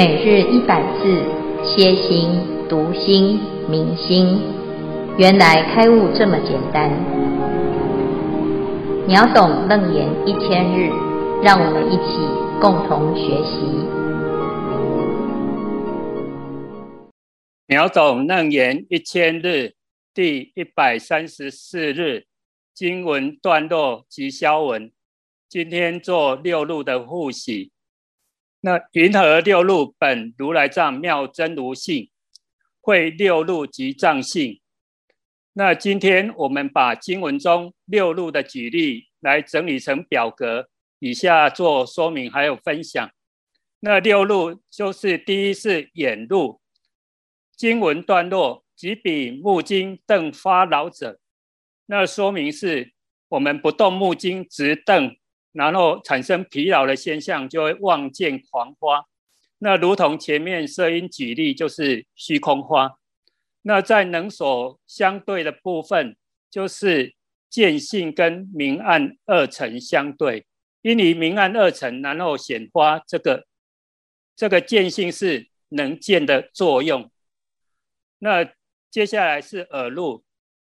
每日一百字，歇心、读心、明心，原来开悟这么简单。秒懂楞严一千日，让我们一起共同学习。秒懂楞严一千日第一百三十四日经文段落及消文，今天做六路的复习。那云何六路本如来藏妙真如性，会六路及藏性。那今天我们把经文中六路的举例来整理成表格，以下做说明还有分享。那六路就是第一是眼路，经文段落即比目睛瞪发老者。那说明是我们不动目睛直瞪。然后产生疲劳的现象，就会望见狂花。那如同前面摄音举例，就是虚空花。那在能所相对的部分，就是见性跟明暗二尘相对。因为明暗二尘，然后显花，这个这个见性是能见的作用。那接下来是耳路。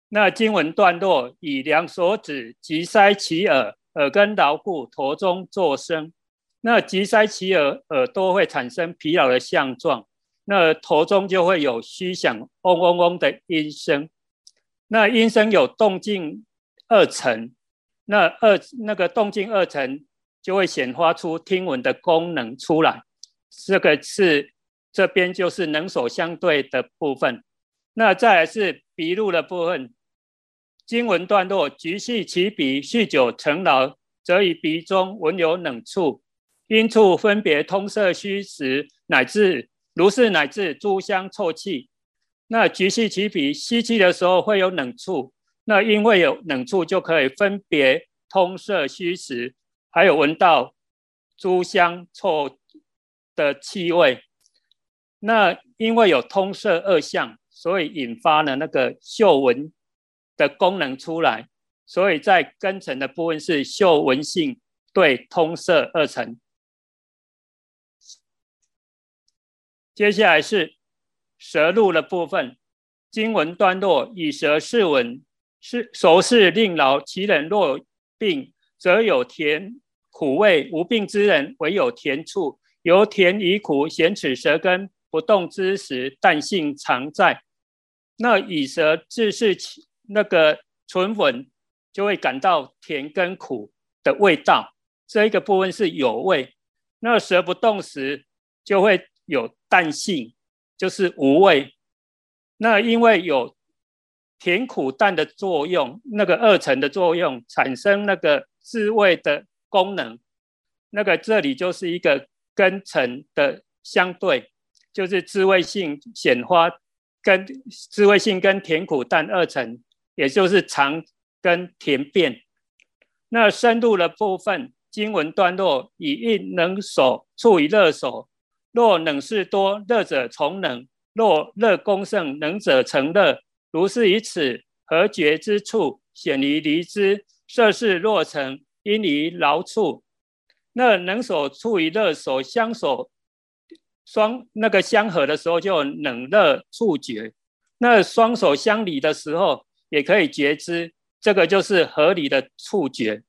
那经文段落以两手指及塞其耳。耳根牢固，头中作声。那急塞其耳，耳朵会产生疲劳的相状。那头中就会有虚响嗡嗡嗡的音声。那音声有动静二层，那二那个动静二层就会显发出听闻的功能出来。这个是这边就是能所相对的部分。那再来是鼻路的部分。经文段落：局系其鼻，酗酒成劳，则以鼻中闻有冷触，因处分别通色虚实，乃至如是乃至诸香臭气。那局系其鼻，吸气的时候会有冷触，那因为有冷触，就可以分别通色虚实，还有闻到诸香臭的气味。那因为有通摄二相，所以引发了那个嗅闻。的功能出来，所以在根层的部分是嗅闻性对通色二层。接下来是舌路的部分，经文段落以舌试闻，是熟视令劳，其人若病，则有甜苦味；无病之人，唯有甜触。由甜与苦显此舌根不动之时，但性常在。那以舌自是其。那个唇吻就会感到甜跟苦的味道，这一个部分是有味。那舌不动时就会有淡性，就是无味。那因为有甜苦淡的作用，那个二层的作用产生那个滋味的功能。那个这里就是一个根层的相对，就是滋味性显花跟滋味性跟甜苦淡二层。也就是常跟甜变，那身路的部分，经文段落以应能所处于乐所，若冷事多，乐者从冷；若乐功盛，冷者成乐。如是以此合觉之处，显于离之。设事若成，因于劳处。那能所处于乐所相守双那个相合的时候，就冷热触觉；那双手相离的时候，也可以觉知，这个就是合理的触觉。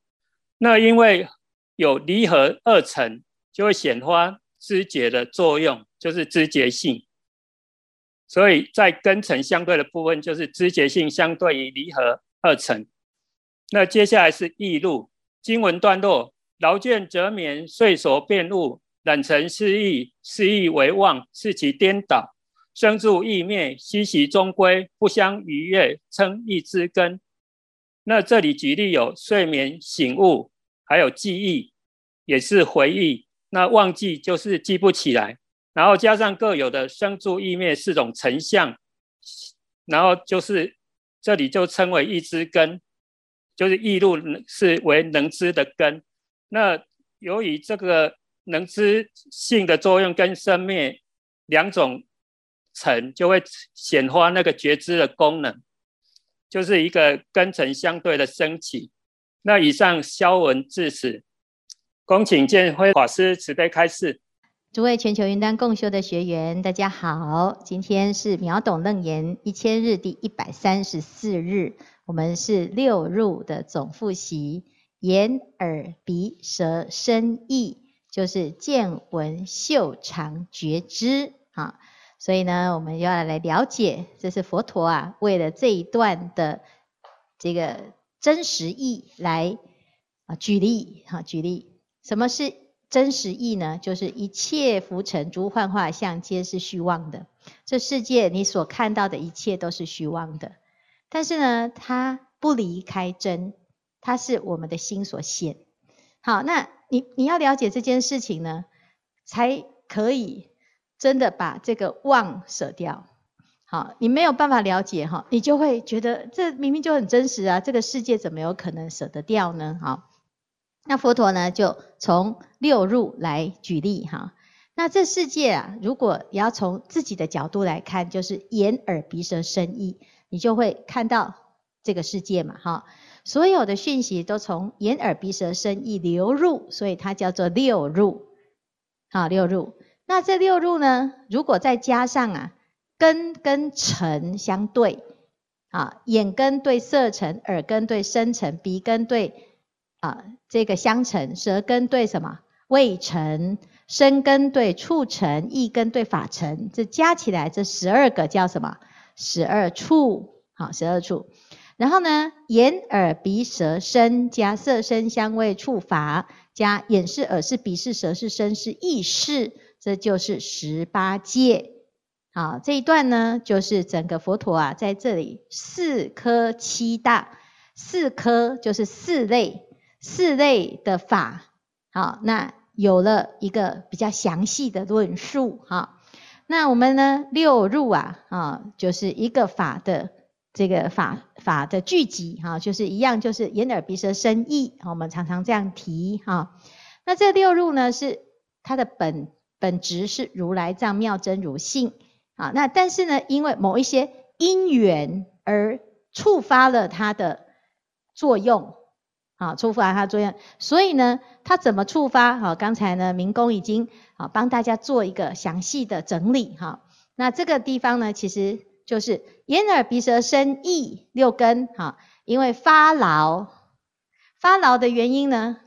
那因为有离合二层，就会显发知觉的作用，就是知觉性。所以在根层相对的部分，就是知觉性相对于离合二层。那接下来是易路经文段落：劳倦则眠，睡所变物，染尘失忆，失意为妄，是其颠倒。生住意灭，息息终归，不相逾越，称忆之根。那这里举例有睡眠、醒悟，还有记忆，也是回忆。那忘记就是记不起来，然后加上各有的生住意灭四种成相，然后就是这里就称为一之根，就是忆路是为能知的根。那由于这个能知性的作用跟生灭两种。尘就会显化那个觉知的功能，就是一个根尘相对的升起。那以上消文至此，恭请见辉法师慈悲开示。诸位全球云端共修的学员，大家好！今天是秒懂楞严一千日第一百三十四日，我们是六入的总复习，眼、耳、鼻、舌、身、意，就是见闻嗅尝觉知啊。所以呢，我们要来了解，这是佛陀啊，为了这一段的这个真实义来啊举例哈，举例什么是？真实义呢，就是一切浮尘诸幻化相，皆是虚妄的。这世界你所看到的一切都是虚妄的，但是呢，它不离开真，它是我们的心所现。好，那你你要了解这件事情呢，才可以真的把这个妄舍掉。好，你没有办法了解哈，你就会觉得这明明就很真实啊，这个世界怎么有可能舍得掉呢？好。那佛陀呢，就从六入来举例哈。那这世界啊，如果你要从自己的角度来看，就是眼耳鼻舌身意，你就会看到这个世界嘛哈。所有的讯息都从眼耳鼻舌身意流入，所以它叫做六入。好，六入。那这六入呢，如果再加上啊，根跟尘相对啊，眼根对色尘，耳根对声尘，鼻根对。啊，这个香尘，舌根对什么？味尘，身根对触尘，意根对法尘，这加起来这十二个叫什么？十二处，好，十二处。然后呢，眼、耳、鼻、舌、身加色、声、香、味、触、法，加眼是、耳是、鼻是、舌是、身是、意识，这就是十八界。好，这一段呢，就是整个佛陀啊，在这里四科七大，四科就是四类。四类的法，好，那有了一个比较详细的论述，哈。那我们呢，六入啊，啊，就是一个法的这个法法的聚集，哈，就是一样，就是眼耳鼻舌身意，我们常常这样提，哈。那这六入呢，是它的本本质是如来藏妙真如性，啊，那但是呢，因为某一些因缘而触发了它的作用。啊，触发它作用，所以呢，它怎么触发？好，刚才呢，明公已经啊帮大家做一个详细的整理哈。那这个地方呢，其实就是眼耳鼻舌身意六根哈，因为发劳，发劳的原因呢，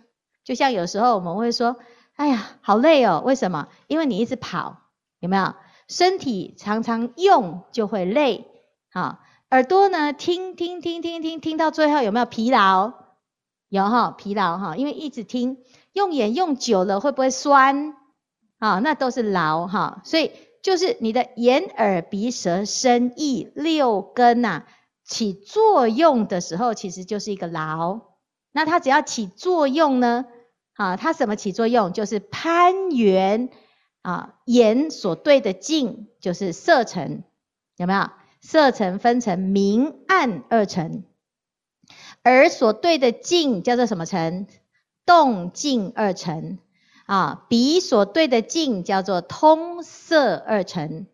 就像有时候我们会说，哎呀，好累哦，为什么？因为你一直跑，有没有？身体常常用就会累，好，耳朵呢，听听听听听听到最后有没有疲劳？有哈疲劳哈，因为一直听，用眼用久了会不会酸？啊，那都是劳哈，所以就是你的眼耳鼻舌身意六根呐起作用的时候，其实就是一个劳。那它只要起作用呢，啊，它什么起作用？就是攀缘啊，眼所对的境就是色尘，有没有？色尘分成明暗二尘。耳所对的境叫做什么尘？动静二尘啊。鼻所对的境叫做通色二尘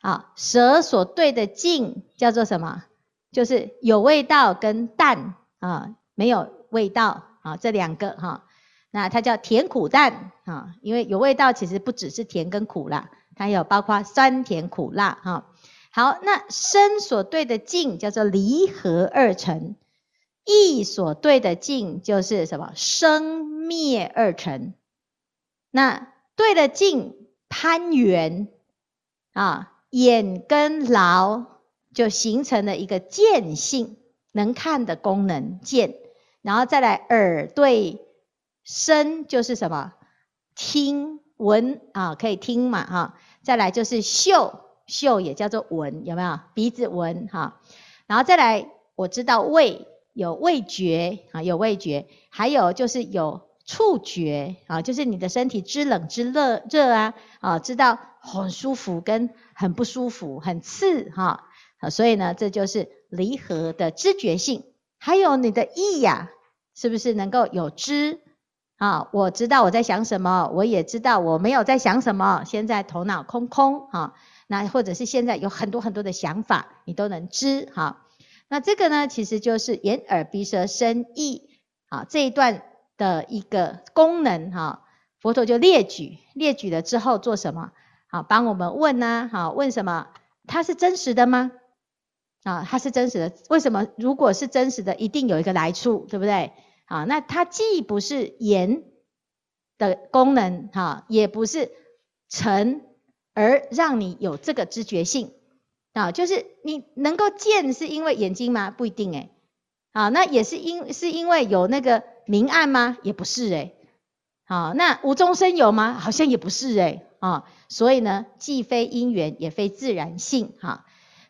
啊。舌所对的境叫做什么？就是有味道跟淡啊，没有味道啊，这两个哈。那它叫甜苦淡啊，因为有味道其实不只是甜跟苦啦，它有包括酸甜苦辣哈。好，那身所对的境叫做离合二尘。意所对的境就是什么？生灭二尘。那对的境攀缘啊，眼跟劳就形成了一个见性，能看的功能见。然后再来耳对身就是什么？听闻啊，可以听嘛哈。再来就是嗅，嗅也叫做闻，有没有？鼻子闻哈。然后再来我知道味。有味觉啊，有味觉，还有就是有触觉啊，就是你的身体知冷知热热啊啊，知道很舒服跟很不舒服，很刺哈啊，所以呢，这就是离合的知觉性。还有你的意呀，是不是能够有知啊？我知道我在想什么，我也知道我没有在想什么，现在头脑空空哈，那或者是现在有很多很多的想法，你都能知哈。那这个呢，其实就是眼耳鼻舌身意，啊，这一段的一个功能哈。佛陀就列举，列举了之后做什么？好，帮我们问呢？好，问什么？它是真实的吗？啊，它是真实的。为什么？如果是真实的，一定有一个来处，对不对？啊，那它既不是言的功能，哈，也不是成而让你有这个知觉性，啊，就是你能够见是因为眼睛吗？不一定诶。啊，那也是因是因为有那个明暗吗？也不是诶。好，那无中生有吗？好像也不是诶。啊，所以呢，既非因缘，也非自然性，哈。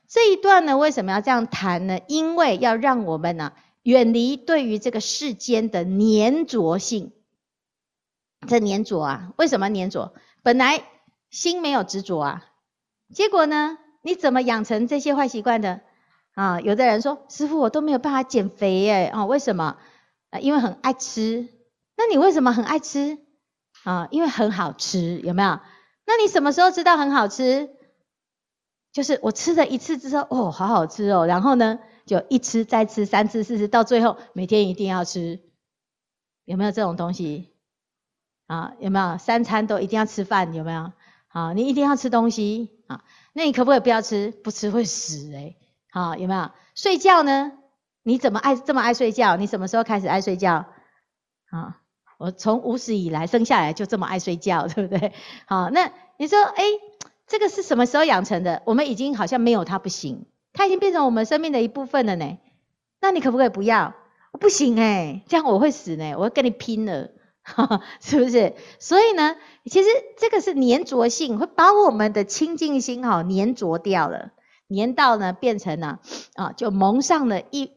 这一段呢，为什么要这样谈呢？因为要让我们呢，远离对于这个世间的粘着性。这粘着啊，为什么粘着？本来心没有执着啊，结果呢，你怎么养成这些坏习惯的？啊，有的人说，师傅，我都没有办法减肥耶，啊，为什么？啊，因为很爱吃。那你为什么很爱吃？啊，因为很好吃，有没有？那你什么时候知道很好吃？就是我吃了一次之后，哦，好好吃哦，然后呢，就一吃再吃，三次四次，到最后每天一定要吃，有没有这种东西？啊，有没有三餐都一定要吃饭？有没有？啊，你一定要吃东西啊？那你可不可以不要吃？不吃会死诶。好，有没有？睡觉呢？你怎么爱这么爱睡觉？你什么时候开始爱睡觉？啊，我从无始以来生下来就这么爱睡觉，对不对？好，那你说，诶这个是什么时候养成的？我们已经好像没有它不行，它已经变成我们生命的一部分了呢。那你可不可以不要？不行诶，这样我会死呢，我会跟你拼了，是不是？所以呢，其实这个是粘着性，会把我们的清净心哈粘着掉了，粘到呢变成了啊，就蒙上了一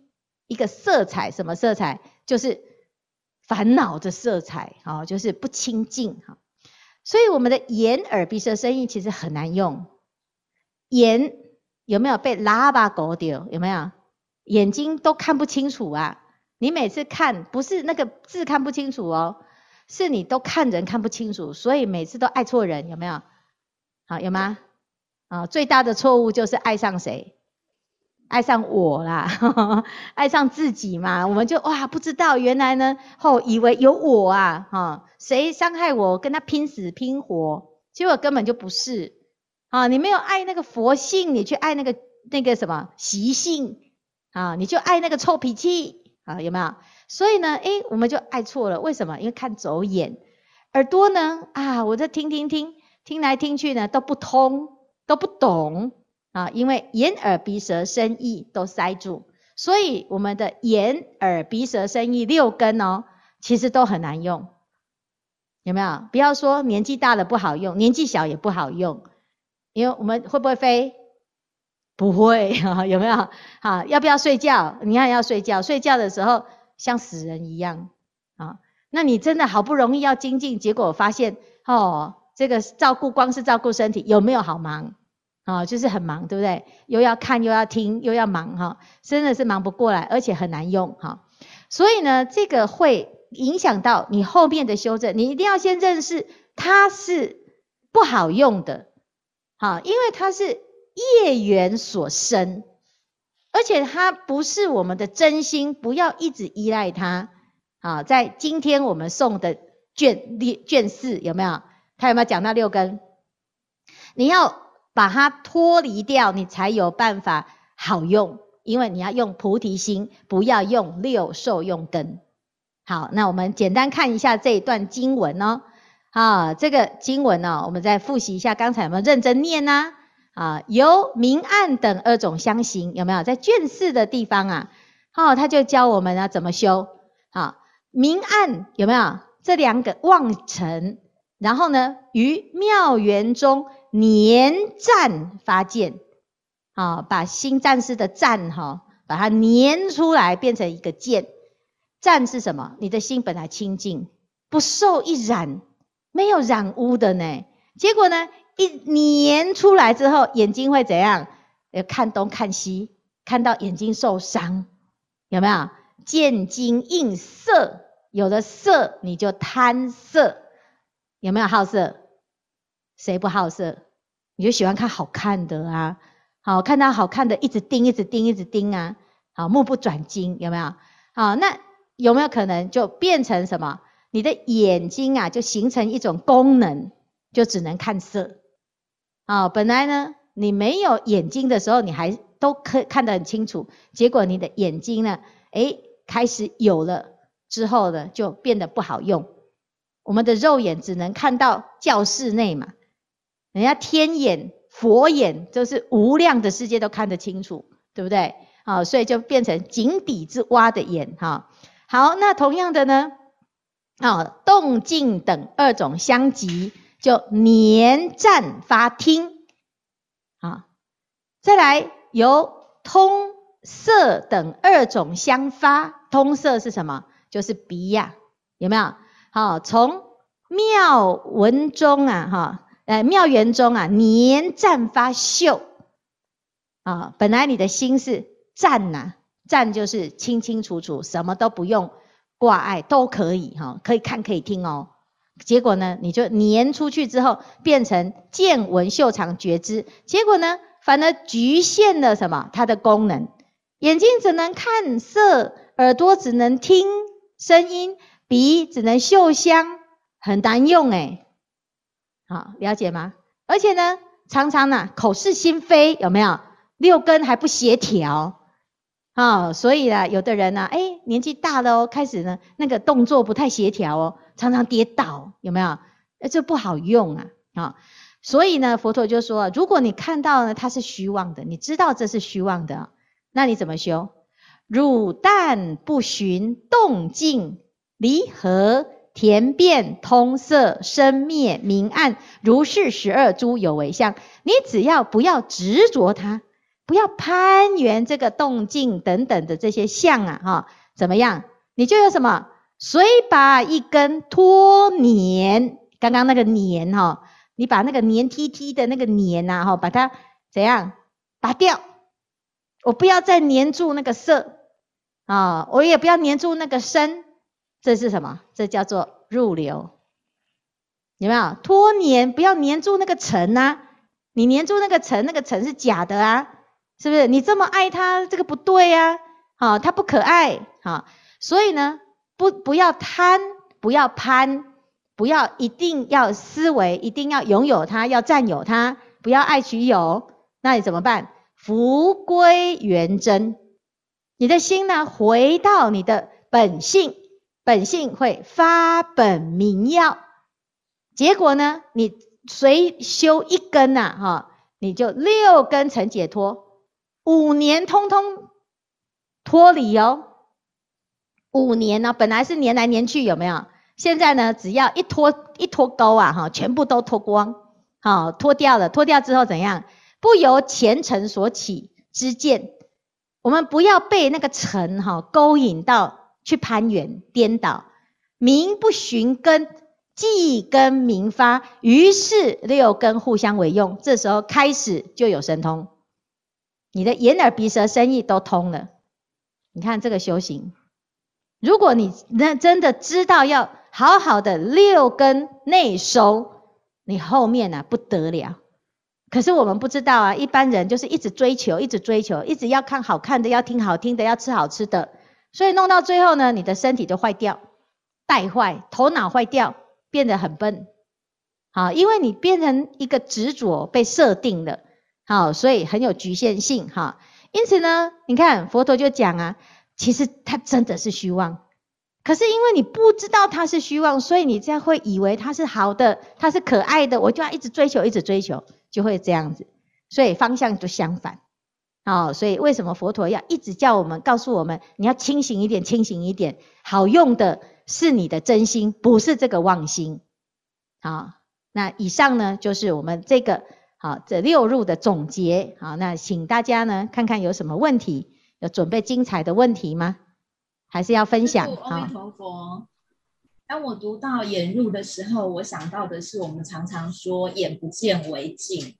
一个色彩，什么色彩？就是烦恼的色彩啊，就是不清净哈。所以我们的眼、耳、鼻、舌、身、意其实很难用。眼有没有被喇叭搞掉？有没有？眼睛都看不清楚啊！你每次看不是那个字看不清楚哦，是你都看人看不清楚，所以每次都爱错人，有没有？好，有吗？啊，最大的错误就是爱上谁？爱上我啦，呵呵，爱上自己嘛，我们就哇不知道原来呢，后以为有我啊，哈，谁伤害我，跟他拼死拼活，结果根本就不是，啊，你没有爱那个佛性，你去爱那个那个什么习性，啊，你就爱那个臭脾气，啊，有没有？所以呢，诶，我们就爱错了，为什么？因为看走眼，耳朵呢，啊，我在听听听，听来听去呢都不通，都不懂。啊，因为眼、耳、鼻、舌、身、意都塞住，所以我们的眼、耳、鼻、舌、身、意六根哦，其实都很难用，有没有？不要说年纪大了不好用，年纪小也不好用，因为我们会不会飞？不会啊，有没有？好，要不要睡觉？你看要睡觉，睡觉的时候像死人一样啊。那你真的好不容易要精进，结果发现哦，这个照顾光是照顾身体有没有好忙？啊，就是很忙，对不对？又要看，又要听，又要忙，哈，真的是忙不过来，而且很难用，哈。所以呢，这个会影响到你后面的修正。你一定要先认识它是不好用的，好，因为它是业缘所生，而且它不是我们的真心，不要一直依赖它。好，在今天我们诵的卷六卷四有没有？他有没有讲到六根？你要。把它脱离掉，你才有办法好用。因为你要用菩提心，不要用六受用根。好，那我们简单看一下这一段经文哦。啊，这个经文呢，我们再复习一下，刚才有没有认真念呢？啊，由明暗等二种相形，有没有？在卷四的地方啊，好，他就教我们要怎么修。好，明暗有没有？这两个妄尘，然后呢，于妙缘中。粘暂发见，啊，把心战士的暂哈，把它粘出来，变成一个见。暂是什么？你的心本来清净，不受一染，没有染污的呢。结果呢，一粘出来之后，眼睛会怎样？要看东看西，看到眼睛受伤，有没有？见金应色，有了色你就贪色，有没有好色？谁不好色？你就喜欢看好看的啊，好，看到好看的，一直盯，一直盯，一直盯啊，好，目不转睛，有没有？好，那有没有可能就变成什么？你的眼睛啊就形成一种功能，就只能看色。啊，本来呢，你没有眼睛的时候，你还都可看得很清楚。结果你的眼睛呢，诶，开始有了之后呢，就变得不好用。我们的肉眼只能看到教室内嘛，人家天眼、佛眼，就是无量的世界都看得清楚，对不对？好，所以就变成井底之蛙的眼哈。好，那同样的呢，啊，动静等二种相即。就黏暂发听，啊，再来由通色等二种相发，通色是什么？就是鼻呀，有没有？好，从妙文中啊，哈，呃，妙缘中啊，黏暂发嗅，啊，本来你的心是暂呐，暂就是清清楚楚，什么都不用挂碍，都可以哈，可以看可以听哦。结果呢，你就黏出去之后，变成见闻嗅尝觉知。结果呢，反而局限了什么？它的功能，眼睛只能看色，耳朵只能听声音，鼻只能嗅香，很难用诶。好，了解吗？而且呢，常常呢，口是心非，有没有？六根还不协调。啊，所以啊，有的人呢，诶，年纪大了哦，开始呢，那个动作不太协调哦。常常跌倒，有没有？哎，这不好用啊！啊，所以呢，佛陀就说，如果你看到呢，它是虚妄的，你知道这是虚妄的，那你怎么修？汝但不寻动静离合田变通色生灭明暗如是十二诸有为相，你只要不要执着它，不要攀缘这个动静等等的这些相啊，哈，怎么样？你就有什么？谁把一根脱黏，刚刚那个黏哈，你把那个黏 T T 的那个黏呐哈，把它怎样拔掉？我不要再黏住那个色啊，我也不要黏住那个身，这是什么？这叫做入流，有没有？脱黏不要黏住那个尘呐，你黏住那个尘，那个尘是假的啊，是不是？你这么爱它，这个不对啊，啊，它不可爱，好，所以呢。不，不要贪，不要攀，不要一定要思维，一定要拥有它，要占有它，不要爱取有，那你怎么办？复归元真，你的心呢，回到你的本性，本性会发本明耀，结果呢，你随修一根呐、哈，你就六根成解脱，五年通通脱离哦。五年呢，本来是年来年去，有没有？现在呢，只要一脱一脱钩啊，哈，全部都脱光，好，脱掉了。脱掉之后怎样？不由前尘所起之见，我们不要被那个尘哈勾引到去攀援颠倒。明不寻根，寂根明发，于是六根互相为用。这时候开始就有神通，你的眼耳鼻舌身意都通了。你看这个修行。如果你那真的知道要好好的六根内收，你后面呢、啊、不得了。可是我们不知道啊，一般人就是一直追求，一直追求，一直要看好看的，要听好听的，要吃好吃的，所以弄到最后呢，你的身体就坏掉，带坏，头脑坏掉，变得很笨。好，因为你变成一个执着被设定了，好，所以很有局限性哈。因此呢，你看佛陀就讲啊。其实它真的是虚妄，可是因为你不知道它是虚妄，所以你这样会以为它是好的，它是可爱的，我就要一直追求，一直追求，就会这样子，所以方向就相反。好，所以为什么佛陀要一直叫我们，告诉我们，你要清醒一点，清醒一点，好用的是你的真心，不是这个妄心。好，那以上呢就是我们这个好这六入的总结。好，那请大家呢看看有什么问题。有准备精彩的问题吗？还是要分享？阿弥陀佛。当我读到眼入的时候，我想到的是我们常常说“眼不见为净”。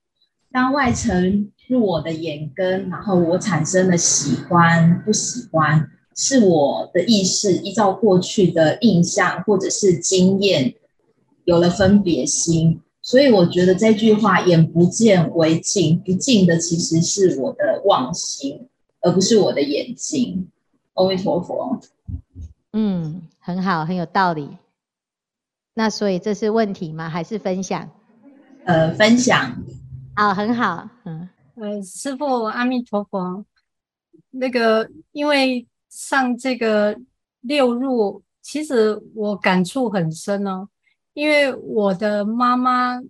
当外尘入我的眼根，然后我产生了喜欢、不喜欢，是我的意识依照过去的印象或者是经验有了分别心。所以我觉得这句话“眼不见为净”，不净的其实是我的妄心。而不是我的眼睛，阿弥陀佛。嗯，很好，很有道理。那所以这是问题吗？还是分享？呃，分享。好，很好。嗯，呃，师父阿弥陀佛。那个，因为上这个六入，其实我感触很深哦。因为我的妈妈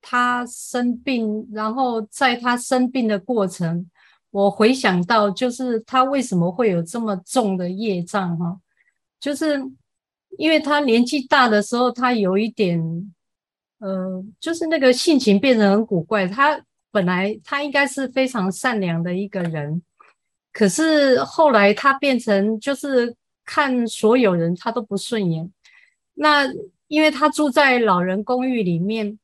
她生病，然后在她生病的过程，我回想到就是她为什么会有这么重的业障哈，就是因为她年纪大的时候，她有一点，呃，就是那个性情变得很古怪。她本来她应该是非常善良的一个人。可是后来她变成就是看所有人她都不顺眼，那因为他住在老人公寓里面，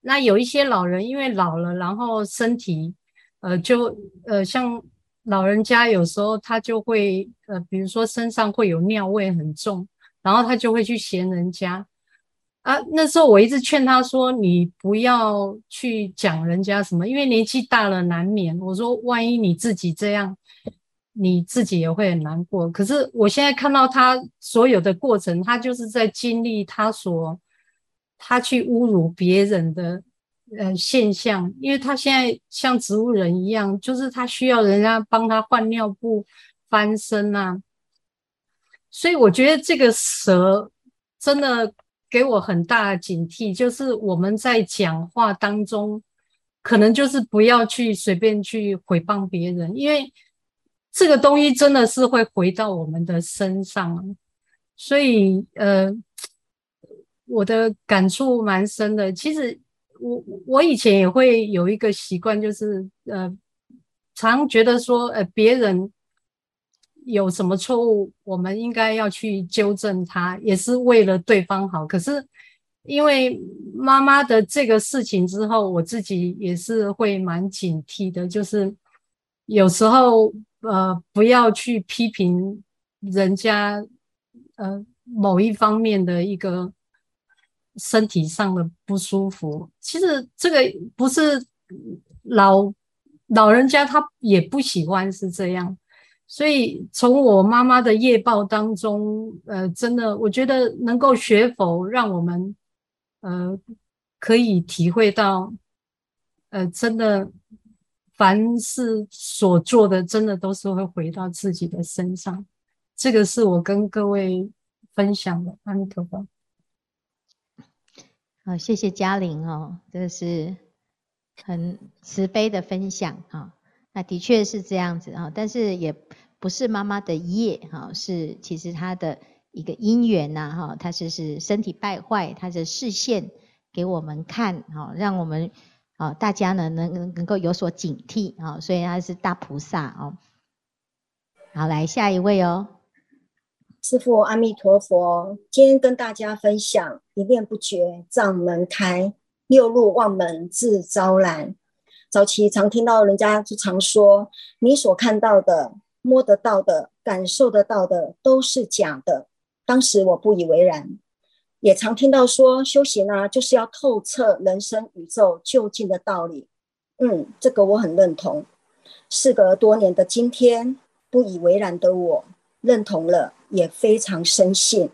那有一些老人因为老了，然后身体呃就呃像老人家有时候他就会呃比如说身上会有尿味很重，然后他就会去嫌人家。啊，那时候我一直劝他说：“你不要去讲人家什么，因为年纪大了难免。”我说：“万一你自己这样，你自己也会很难过。”可是我现在看到他所有的过程，他就是在经历他所他去侮辱别人的呃现象，因为他现在像植物人一样，就是他需要人家帮他换尿布、翻身啊。所以我觉得这个蛇真的。给我很大的警惕，就是我们在讲话当中，可能就是不要去随便去诽谤别人，因为这个东西真的是会回到我们的身上。所以，呃，我的感触蛮深的。其实我我以前也会有一个习惯，就是呃，常觉得说，呃，别人。有什么错误，我们应该要去纠正他，也是为了对方好。可是因为妈妈的这个事情之后，我自己也是会蛮警惕的，就是有时候呃不要去批评人家呃某一方面的一个身体上的不舒服。其实这个不是老老人家他也不喜欢是这样。所以，从我妈妈的业报当中，呃，真的，我觉得能够学佛，让我们，呃，可以体会到，呃，真的，凡是所做的，真的都是会回到自己的身上。这个是我跟各位分享的。阿弥陀佛。好，谢谢嘉玲哦，这是很慈悲的分享哈。那的确是这样子啊，但是也不是妈妈的业哈，是其实她的一个因缘呐哈，她是是身体败坏，她的视线给我们看哈，让我们啊大家呢能能能够有所警惕啊，所以他是大菩萨哦。好，来下一位哦，师父阿弥陀佛，今天跟大家分享一念不觉障门开，六入望门自招揽。早期常听到人家就常说，你所看到的、摸得到的、感受得到的都是假的。当时我不以为然，也常听到说修行啊，就是要透彻人生、宇宙究竟的道理。嗯，这个我很认同。事隔多年的今天，不以为然的我认同了，也非常深信，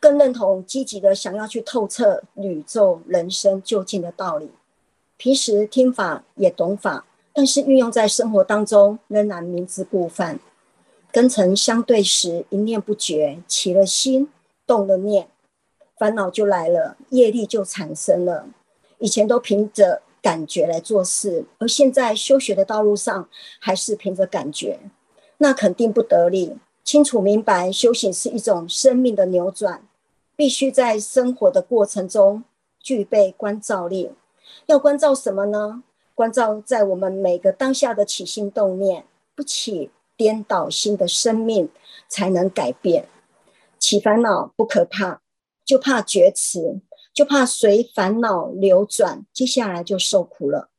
更认同积极的想要去透彻宇宙人生究竟的道理。平时听法也懂法，但是运用在生活当中仍然明知故犯。跟尘相对时，一念不觉，起了心，动了念，烦恼就来了，业力就产生了。以前都凭着感觉来做事，而现在修学的道路上还是凭着感觉，那肯定不得力。清楚明白，修行是一种生命的扭转，必须在生活的过程中具备关照力。要关照什么呢？关照在我们每个当下的起心动念，不起颠倒心的生命才能改变。起烦恼不可怕，就怕觉迟，就怕随烦恼流转，接下来就受苦了。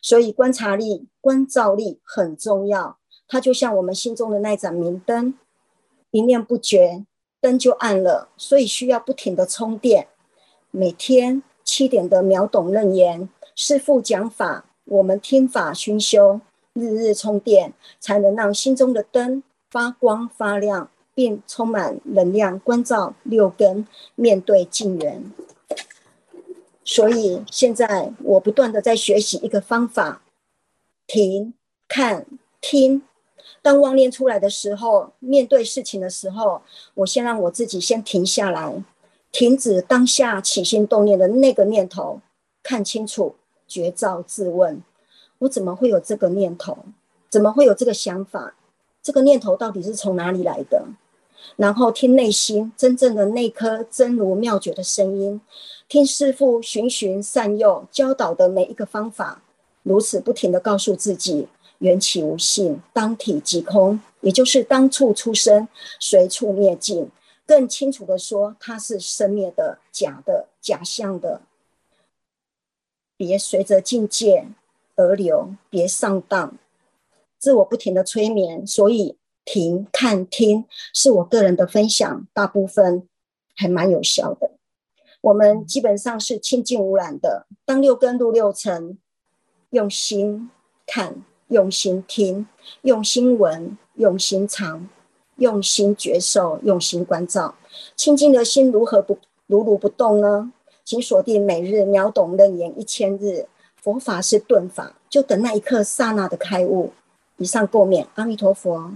所以观察力、关照力很重要。它就像我们心中的那盏明灯，一念不觉，灯就暗了。所以需要不停的充电，每天。七点的秒懂楞严，师父讲法，我们听法熏修，日日充电，才能让心中的灯发光发亮，并充满能量，关照六根，面对境缘。所以现在我不断的在学习一个方法：停、看、听。当妄念出来的时候，面对事情的时候，我先让我自己先停下来，停止当下起心动念的那个念头，看清楚，觉照自问：我怎么会有这个念头？怎么会有这个想法？这个念头到底是从哪里来的？然后听内心真正的那颗真如妙觉的声音，听师父循循善诱教导的每一个方法，如此不停地告诉自己。缘起无性，当体即空，也就是当处出生，随处灭尽。更清楚的说，它是生灭的、假的、假象的。别随着境界而流，别上当，自我不停的催眠。所以停、看、听，是我个人的分享，大部分还蛮有效的。我们基本上是清净无染的。当六根入六尘，用心看。用心听，用心闻，用心尝，用心觉受，用心关照。清净的心如何不如如不动呢？请锁定每日秒懂楞严一千日，佛法是顿法，就等那一刻刹那的开悟。以上共勉，阿弥陀佛。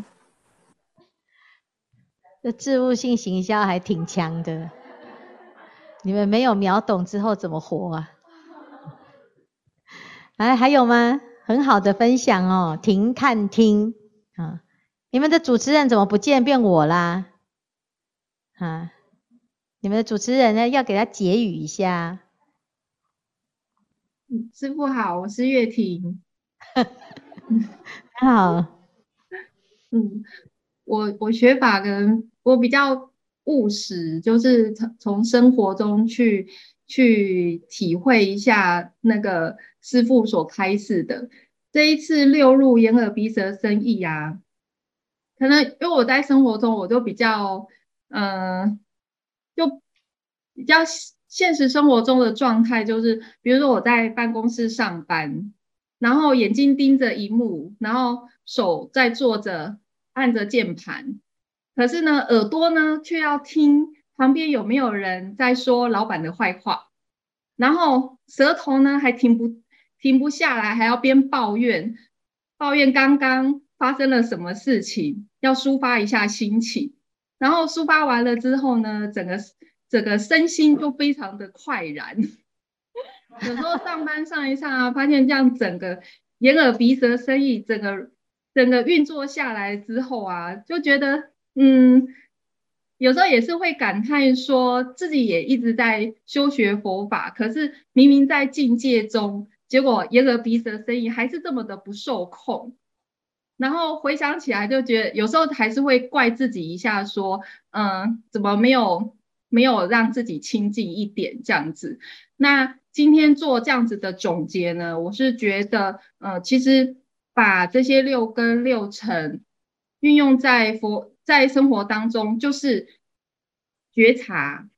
这置物性行销还挺强的，你们没有秒懂之后怎么活啊？来，还有吗？很好的分享哦，停看听啊！你们的主持人怎么不见变我啦？啊！你们的主持人呢？要给他结语一下。师傅好，我是月婷。好。嗯，我我学法跟我比较务实，就是从从生活中去。去体会一下那个师父所开示的这一次六入眼耳鼻舌身意啊，可能因为我在生活中我就比较，嗯、呃，就比较现实生活中的状态就是，比如说我在办公室上班，然后眼睛盯着一幕，然后手在做着按着键盘，可是呢耳朵呢却要听。旁边有没有人在说老板的坏话？然后舌头呢还停不停不下来，还要边抱怨，抱怨刚刚发生了什么事情，要抒发一下心情。然后抒发完了之后呢，整个整个身心就非常的快然。有时候上班上一上啊，发现这样整个眼耳鼻舌身意，整个整个运作下来之后啊，就觉得嗯。有时候也是会感叹说，自己也一直在修学佛法，可是明明在境界中，结果眼耳鼻舌身意还是这么的不受控。然后回想起来，就觉得有时候还是会怪自己一下，说，嗯，怎么没有没有让自己清净一点这样子？那今天做这样子的总结呢，我是觉得，呃，其实把这些六根六尘运用在佛。在生活当中，就是觉察，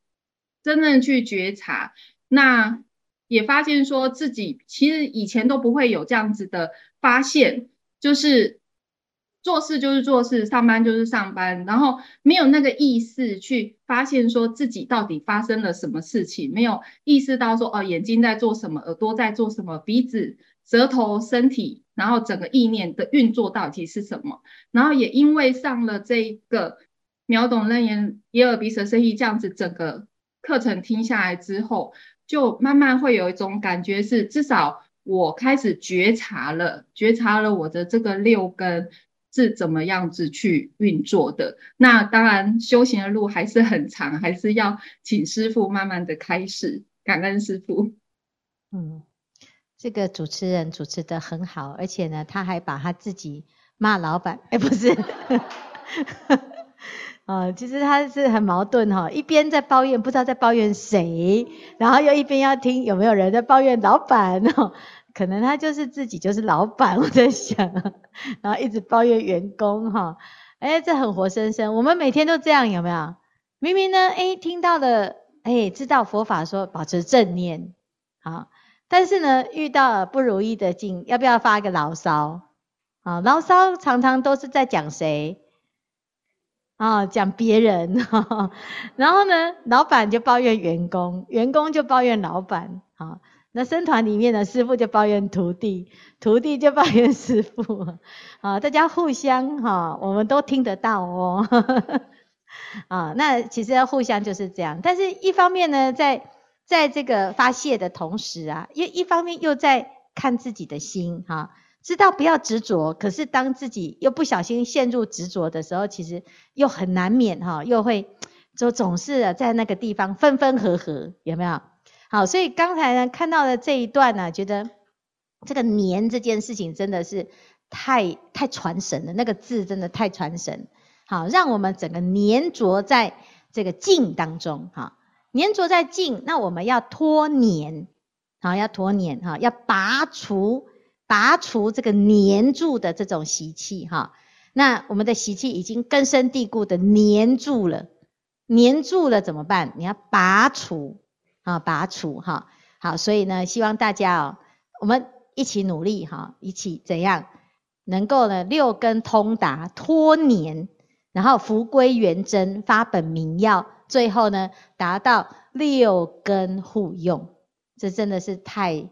真正去觉察，那也发现说自己其实以前都不会有这样子的发现，就是做事就是做事，上班就是上班，然后没有那个意识去发现说自己到底发生了什么事情，没有意识到说哦，眼睛在做什么，耳朵在做什么，鼻子、舌头、身体。然后整个意念的运作到底是什么？然后也因为上了这个秒懂楞严眼耳鼻舌生意这样子整个课程听下来之后，就慢慢会有一种感觉是，至少我开始觉察了，觉察了我的这个六根是怎么样子去运作的。那当然修行的路还是很长，还是要请师父慢慢的开示，感恩师父。嗯。这个主持人主持得很好，而且呢，他还把他自己骂老板，哎，不是，啊，其实他是很矛盾哈，一边在抱怨，不知道在抱怨谁，然后又一边要听有没有人在抱怨老板哦，可能他就是自己就是老板，我在想，然后一直抱怨员工哈，哎，这很活生生，我们每天都这样有没有？明明呢，哎，听到了，哎，知道佛法说保持正念，好。但是呢，遇到了不如意的境，要不要发个牢骚？啊，牢骚常常都是在讲谁？啊，讲别人，呵 呵然后呢，老板就抱怨员工，员工就抱怨老板，啊，那僧团里面的师傅就抱怨徒弟，徒弟就抱怨师傅，啊，大家互相哈，我们都听得到哦，呵 呵啊，那其实互相就是这样，但是一方面呢，在在这个发泄的同时啊，一一方面又在看自己的心，哈。知道不要执着，可是当自己又不小心陷入执着的时候，其实又很难免哈，又会就总是在那个地方分分合合，有没有？好，所以刚才呢看到的这一段呢，觉得这个黏这件事情真的是太太传神了，那个字真的太传神。好，让我们整个黏着在这个境当中，哈，黏着在境，那我们要脱黏，好，要脱黏哈，要拔除。拔除这个黏住的这种习气哈，那我们的习气已经根深蒂固的黏住了，黏住了怎么办？你要拔除啊，拔除哈，好，所以呢，希望大家哦，我们一起努力哈，一起怎样能够呢六根通达脱黏，然后福归元真发本明曜，最后呢达到六根互用，这真的是太。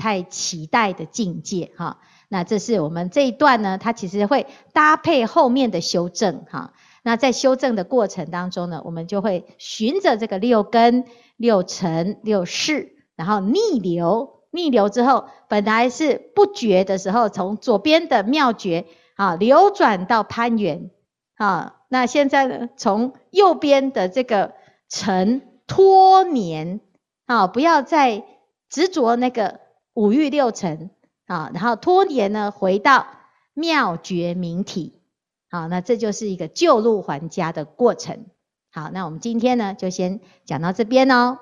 太期待的境界哈，那这是我们这一段呢，它其实会搭配后面的修正哈。那在修正的过程当中呢，我们就会循着这个六根、六尘、六识，然后逆流，逆流之后，本来是不觉的时候，从左边的妙觉啊流转到攀缘啊，那现在呢，从右边的这个尘脱年啊，不要再执着那个。五欲六尘啊，然后脱年呢，回到妙觉明体，好，那这就是一个救路还家的过程。好，那我们今天呢，就先讲到这边哦。